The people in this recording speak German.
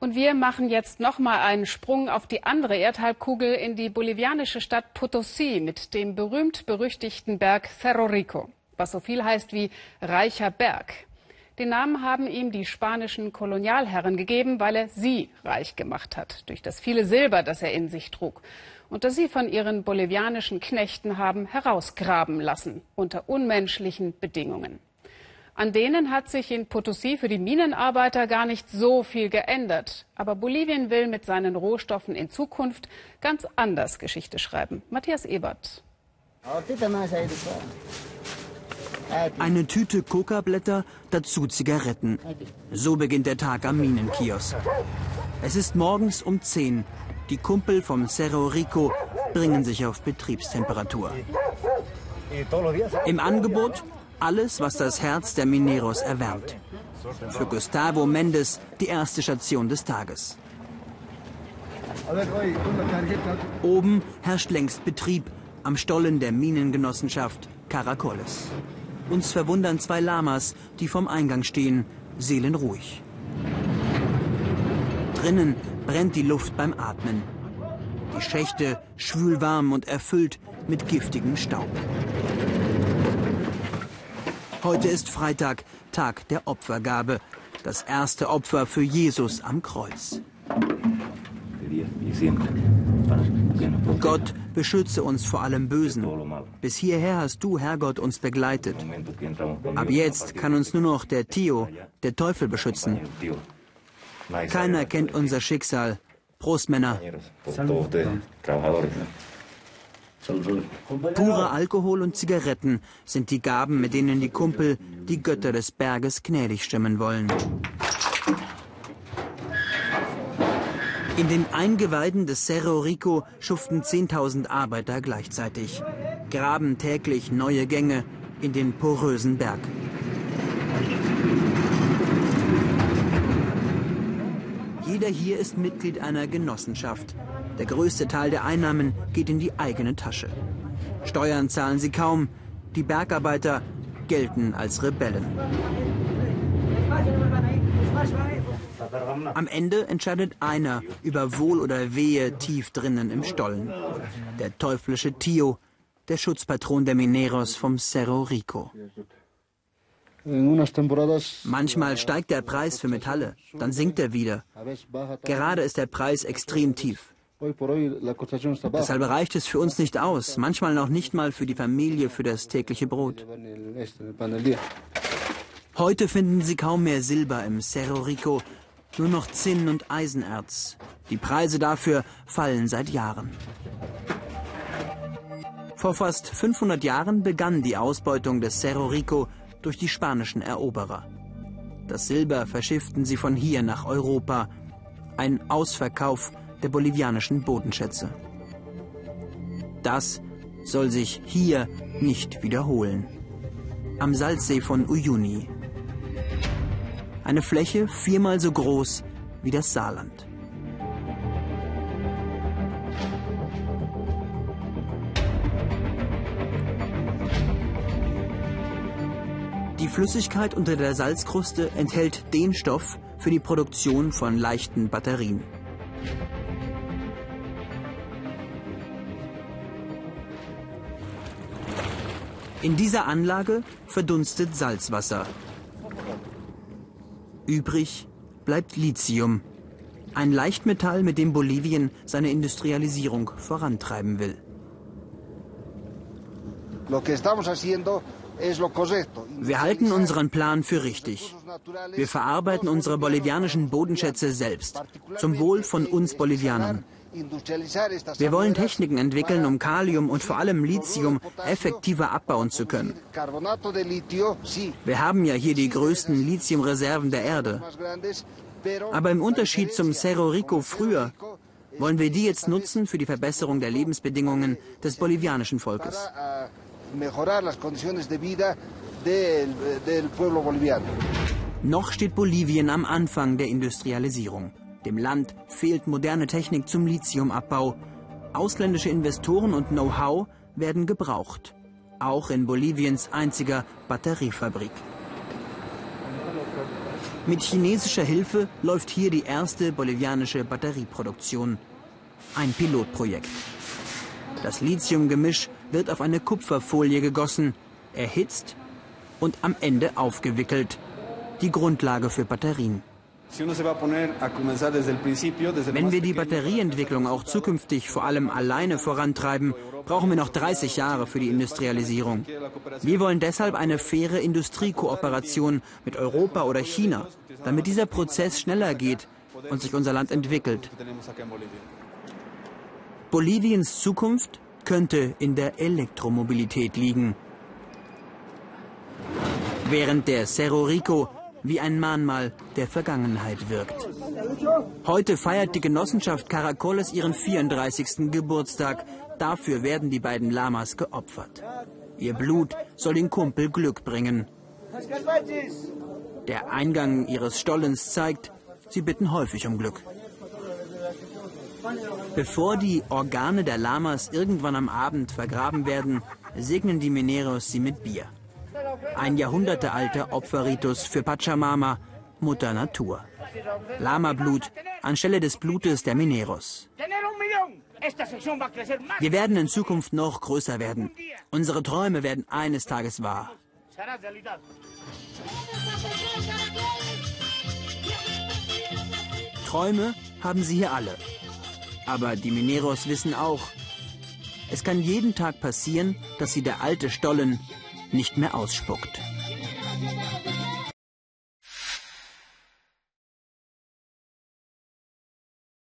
Und wir machen jetzt noch mal einen Sprung auf die andere Erdhalbkugel in die bolivianische Stadt Potosí mit dem berühmt-berüchtigten Berg Cerro Rico, was so viel heißt wie reicher Berg. Den Namen haben ihm die spanischen Kolonialherren gegeben, weil er sie reich gemacht hat durch das viele Silber, das er in sich trug und das sie von ihren bolivianischen Knechten haben herausgraben lassen unter unmenschlichen Bedingungen. An denen hat sich in Potosí für die Minenarbeiter gar nicht so viel geändert. Aber Bolivien will mit seinen Rohstoffen in Zukunft ganz anders Geschichte schreiben. Matthias Ebert. Eine Tüte Coca-Blätter, dazu Zigaretten. So beginnt der Tag am Minenkiosk. Es ist morgens um 10. Die Kumpel vom Cerro Rico bringen sich auf Betriebstemperatur. Im Angebot alles, was das Herz der Mineros erwärmt. Für Gustavo Mendes die erste Station des Tages. Oben herrscht längst Betrieb am Stollen der Minengenossenschaft Caracoles. Uns verwundern zwei Lamas, die vom Eingang stehen, seelenruhig. Drinnen brennt die Luft beim Atmen. Die Schächte schwülwarm und erfüllt mit giftigem Staub. Heute ist Freitag, Tag der Opfergabe. Das erste Opfer für Jesus am Kreuz. Gott beschütze uns vor allem Bösen. Bis hierher hast du, Herrgott, uns begleitet. Ab jetzt kann uns nur noch der Tio, der Teufel, beschützen. Keiner kennt unser Schicksal. Prost, Männer. Purer Alkohol und Zigaretten sind die Gaben, mit denen die Kumpel die Götter des Berges gnädig stimmen wollen. In den Eingeweiden des Cerro Rico schuften 10.000 Arbeiter gleichzeitig, graben täglich neue Gänge in den porösen Berg. Jeder hier ist Mitglied einer Genossenschaft, der größte Teil der Einnahmen geht in die eigene Tasche. Steuern zahlen sie kaum. Die Bergarbeiter gelten als Rebellen. Am Ende entscheidet einer über Wohl oder Wehe tief drinnen im Stollen. Der teuflische Tio, der Schutzpatron der Mineros vom Cerro Rico. Manchmal steigt der Preis für Metalle, dann sinkt er wieder. Gerade ist der Preis extrem tief. Deshalb reicht es für uns nicht aus, manchmal noch nicht mal für die Familie, für das tägliche Brot. Heute finden Sie kaum mehr Silber im Cerro Rico, nur noch Zinn und Eisenerz. Die Preise dafür fallen seit Jahren. Vor fast 500 Jahren begann die Ausbeutung des Cerro Rico durch die spanischen Eroberer. Das Silber verschifften sie von hier nach Europa. Ein Ausverkauf der bolivianischen Bodenschätze. Das soll sich hier nicht wiederholen. Am Salzsee von Uyuni. Eine Fläche viermal so groß wie das Saarland. Die Flüssigkeit unter der Salzkruste enthält den Stoff für die Produktion von leichten Batterien. In dieser Anlage verdunstet Salzwasser. Übrig bleibt Lithium, ein Leichtmetall, mit dem Bolivien seine Industrialisierung vorantreiben will. Wir halten unseren Plan für richtig. Wir verarbeiten unsere bolivianischen Bodenschätze selbst, zum Wohl von uns Bolivianern. Wir wollen Techniken entwickeln, um Kalium und vor allem Lithium effektiver abbauen zu können. Wir haben ja hier die größten Lithiumreserven der Erde. Aber im Unterschied zum Cerro Rico früher wollen wir die jetzt nutzen für die Verbesserung der Lebensbedingungen des bolivianischen Volkes. Noch steht Bolivien am Anfang der Industrialisierung. Dem Land fehlt moderne Technik zum Lithiumabbau. Ausländische Investoren und Know-how werden gebraucht. Auch in Boliviens einziger Batteriefabrik. Mit chinesischer Hilfe läuft hier die erste bolivianische Batterieproduktion. Ein Pilotprojekt. Das Lithiumgemisch wird auf eine Kupferfolie gegossen, erhitzt und am Ende aufgewickelt. Die Grundlage für Batterien. Wenn wir die Batterieentwicklung auch zukünftig vor allem alleine vorantreiben, brauchen wir noch 30 Jahre für die Industrialisierung. Wir wollen deshalb eine faire Industriekooperation mit Europa oder China, damit dieser Prozess schneller geht und sich unser Land entwickelt. Boliviens Zukunft könnte in der Elektromobilität liegen. Während der Cerro Rico wie ein Mahnmal der Vergangenheit wirkt. Heute feiert die Genossenschaft Caracoles ihren 34. Geburtstag. Dafür werden die beiden Lamas geopfert. Ihr Blut soll den Kumpel Glück bringen. Der Eingang ihres Stollens zeigt, sie bitten häufig um Glück. Bevor die Organe der Lamas irgendwann am Abend vergraben werden, segnen die Mineros sie mit Bier. Ein jahrhundertealter Opferritus für Pachamama, Mutter Natur. Lama-Blut anstelle des Blutes der Mineros. Wir werden in Zukunft noch größer werden. Unsere Träume werden eines Tages wahr. Träume haben sie hier alle. Aber die Mineros wissen auch, es kann jeden Tag passieren, dass sie der alte Stollen nicht mehr ausspuckt.